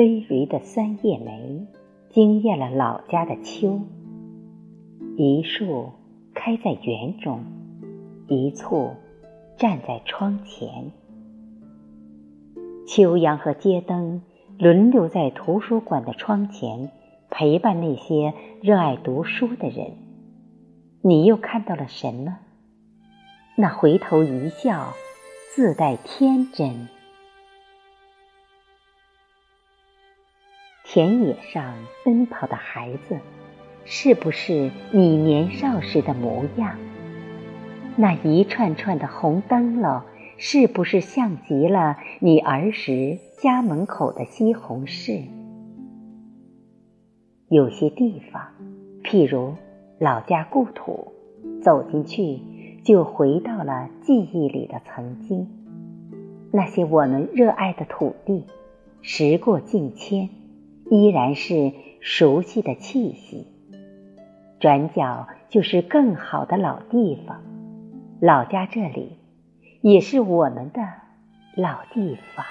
葳蕤的三叶梅，惊艳了老家的秋。一树开在园中，一簇站在窗前。秋阳和街灯轮流在图书馆的窗前陪伴那些热爱读书的人。你又看到了什么？那回头一笑，自带天真。田野上奔跑的孩子，是不是你年少时的模样？那一串串的红灯笼，是不是像极了你儿时家门口的西红柿？有些地方，譬如老家故土，走进去就回到了记忆里的曾经。那些我们热爱的土地，时过境迁。依然是熟悉的气息，转角就是更好的老地方，老家这里也是我们的老地方。